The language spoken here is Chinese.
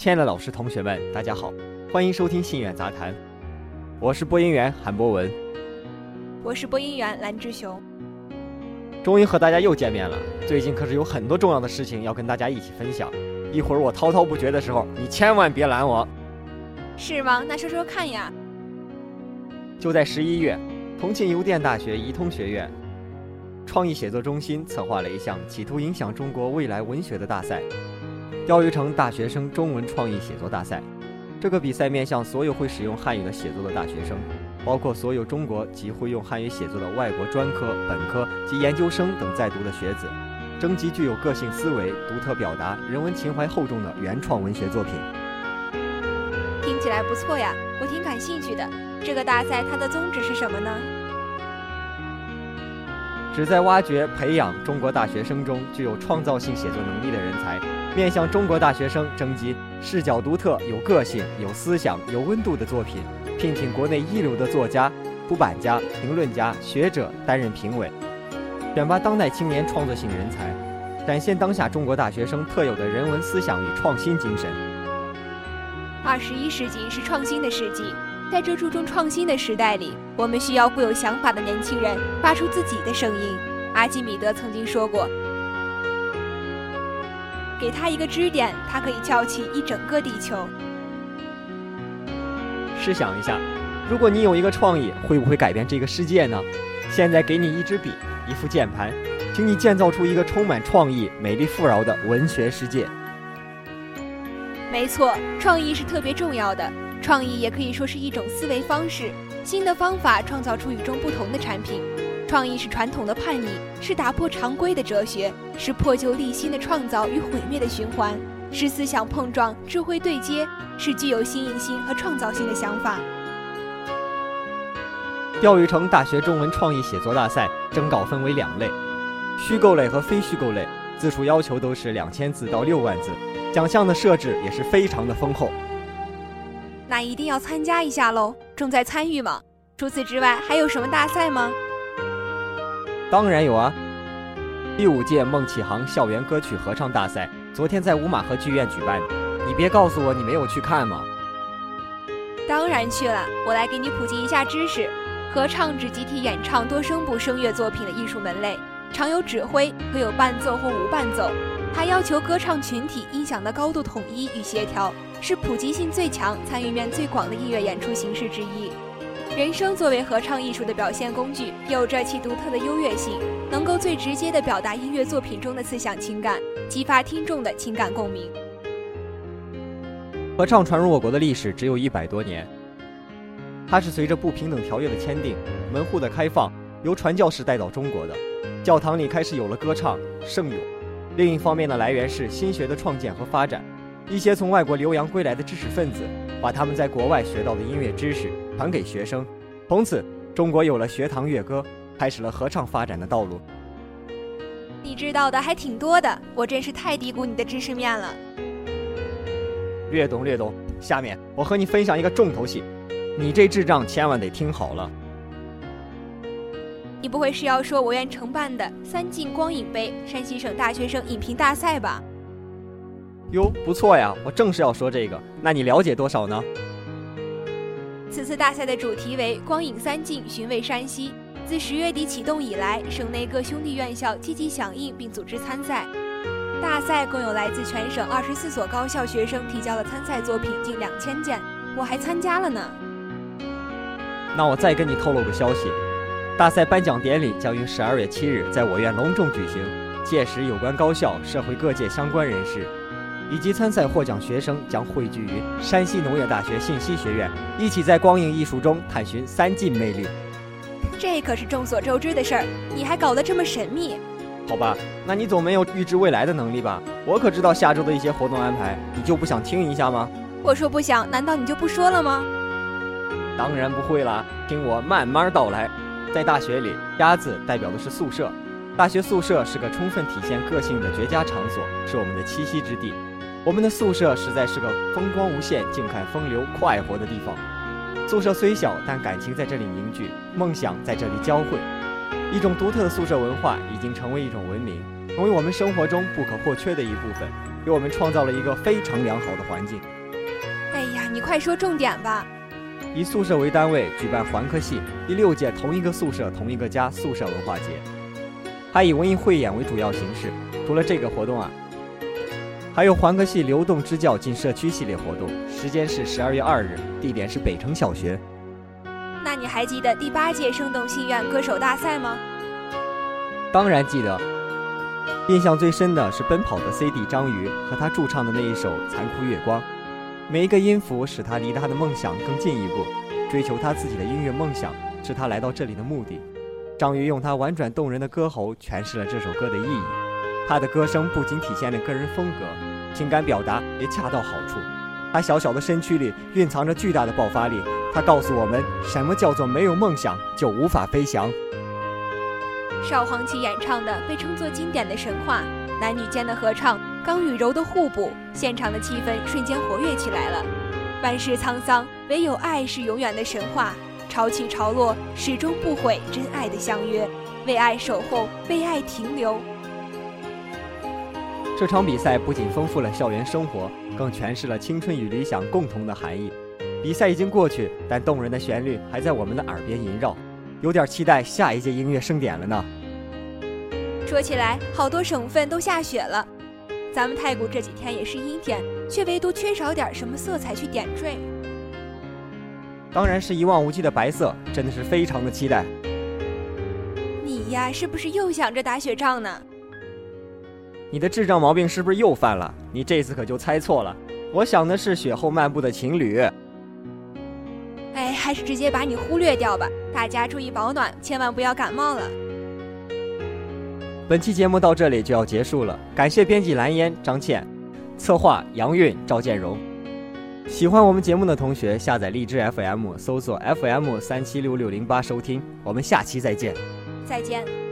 亲爱的老师、同学们，大家好，欢迎收听信远杂谈，我是播音员韩博文，我是播音员蓝志雄。终于和大家又见面了，最近可是有很多重要的事情要跟大家一起分享。一会儿我滔滔不绝的时候，你千万别拦我。是吗？那说说看呀。就在十一月，重庆邮电大学怡通学院创意写作中心策划了一项企图影响中国未来文学的大赛。钓鱼城大学生中文创意写作大赛，这个比赛面向所有会使用汉语的写作的大学生，包括所有中国及会用汉语写作的外国专科、本科及研究生等在读的学子，征集具有个性思维、独特表达、人文情怀厚重的原创文学作品。听起来不错呀，我挺感兴趣的。这个大赛它的宗旨是什么呢？旨在挖掘、培养中国大学生中具有创造性写作能力的人才。面向中国大学生征集视角独特、有个性、有思想、有温度的作品，聘请国内一流的作家、出版家、评论家、学者担任评委，选拔当代青年创作性人才，展现当下中国大学生特有的人文思想与创新精神。二十一世纪是创新的世纪，在这注重创新的时代里，我们需要富有想法的年轻人发出自己的声音。阿基米德曾经说过。给他一个支点，他可以翘起一整个地球。试想一下，如果你有一个创意，会不会改变这个世界呢？现在给你一支笔，一副键盘，请你建造出一个充满创意、美丽富饶的文学世界。没错，创意是特别重要的。创意也可以说是一种思维方式，新的方法创造出与众不同的产品。创意是传统的叛逆，是打破常规的哲学，是破旧立新的创造与毁灭的循环，是思想碰撞、智慧对接，是具有新颖性和创造性的想法。钓鱼城大学中文创意写作大赛征稿分为两类：虚构类和非虚构类，字数要求都是两千字到六万字，奖项的设置也是非常的丰厚。那一定要参加一下喽！重在参与嘛。除此之外，还有什么大赛吗？当然有啊！第五届孟启航校园歌曲合唱大赛昨天在五马河剧院举办，你别告诉我你没有去看吗？当然去了，我来给你普及一下知识。合唱指集体演唱多声部声乐作品的艺术门类，常有指挥，可有伴奏或无伴奏，它要求歌唱群体音响的高度统一与协调，是普及性最强、参与面最广的音乐演出形式之一。人声作为合唱艺术的表现工具，有着其独特的优越性，能够最直接地表达音乐作品中的思想情感，激发听众的情感共鸣。合唱传入我国的历史只有一百多年，它是随着不平等条约的签订、门户的开放，由传教士带到中国的。教堂里开始有了歌唱、圣咏。另一方面的来源是新学的创建和发展，一些从外国留洋归来的知识分子。把他们在国外学到的音乐知识传给学生，从此中国有了学堂乐歌，开始了合唱发展的道路。你知道的还挺多的，我真是太低估你的知识面了。略懂略懂。下面我和你分享一个重头戏，你这智障千万得听好了。你不会是要说我院承办的三晋光影杯山西省大学生影评大赛吧？哟，不错呀！我正是要说这个。那你了解多少呢？此次大赛的主题为“光影三晋，寻味山西”。自十月底启动以来，省内各兄弟院校积极响应并组织参赛。大赛共有来自全省二十四所高校学生提交了参赛作品近两千件，我还参加了呢。那我再跟你透露个消息：大赛颁奖典礼将于十二月七日在我院隆重举行，届时有关高校、社会各界相关人士。以及参赛获奖学生将汇聚于山西农业大学信息学院，一起在光影艺术中探寻三晋魅力。这可是众所周知的事儿，你还搞得这么神秘？好吧，那你总没有预知未来的能力吧？我可知道下周的一些活动安排，你就不想听一下吗？我说不想，难道你就不说了吗？当然不会啦，听我慢慢道来。在大学里，鸭子代表的是宿舍，大学宿舍是个充分体现个性的绝佳场所，是我们的栖息之地。我们的宿舍实在是个风光无限、静看风流、快活的地方。宿舍虽小，但感情在这里凝聚，梦想在这里交汇。一种独特的宿舍文化已经成为一种文明，成为我们生活中不可或缺的一部分。给我们创造了一个非常良好的环境。哎呀，你快说重点吧！以宿舍为单位举办环科系第六届同一个宿舍同一个家宿舍文化节，还以文艺汇演为主要形式。除了这个活动啊，还有环科系流动支教进社区系列活动，时间是十二月二日，地点是北城小学。那你还记得第八届生动心愿歌手大赛吗？当然记得，印象最深的是奔跑的 CD 张宇和他驻唱的那一首《残酷月光》。每一个音符使他离他的梦想更进一步，追求他自己的音乐梦想是他来到这里的目的。张宇用他婉转动人的歌喉诠释了这首歌的意义。他的歌声不仅体现了个人风格，情感表达也恰到好处。他小小的身躯里蕴藏着巨大的爆发力。他告诉我们，什么叫做没有梦想就无法飞翔。邵黄奇演唱的被称作经典的神话，男女间的合唱。刚与柔的互补，现场的气氛瞬间活跃起来了。万事沧桑，唯有爱是永远的神话。潮起潮落，始终不悔真爱的相约，为爱守候，为爱停留。这场比赛不仅丰富了校园生活，更诠释了青春与理想共同的含义。比赛已经过去，但动人的旋律还在我们的耳边萦绕，有点期待下一届音乐盛典了呢。说起来，好多省份都下雪了。咱们太谷这几天也是阴天，却唯独缺少点什么色彩去点缀。当然是一望无际的白色，真的是非常的期待。你呀，是不是又想着打雪仗呢？你的智障毛病是不是又犯了？你这次可就猜错了，我想的是雪后漫步的情侣。哎，还是直接把你忽略掉吧。大家注意保暖，千万不要感冒了。本期节目到这里就要结束了，感谢编辑蓝烟、张倩，策划杨韵、赵建荣。喜欢我们节目的同学，下载荔枝 FM，搜索 FM 三七六六零八收听。我们下期再见。再见。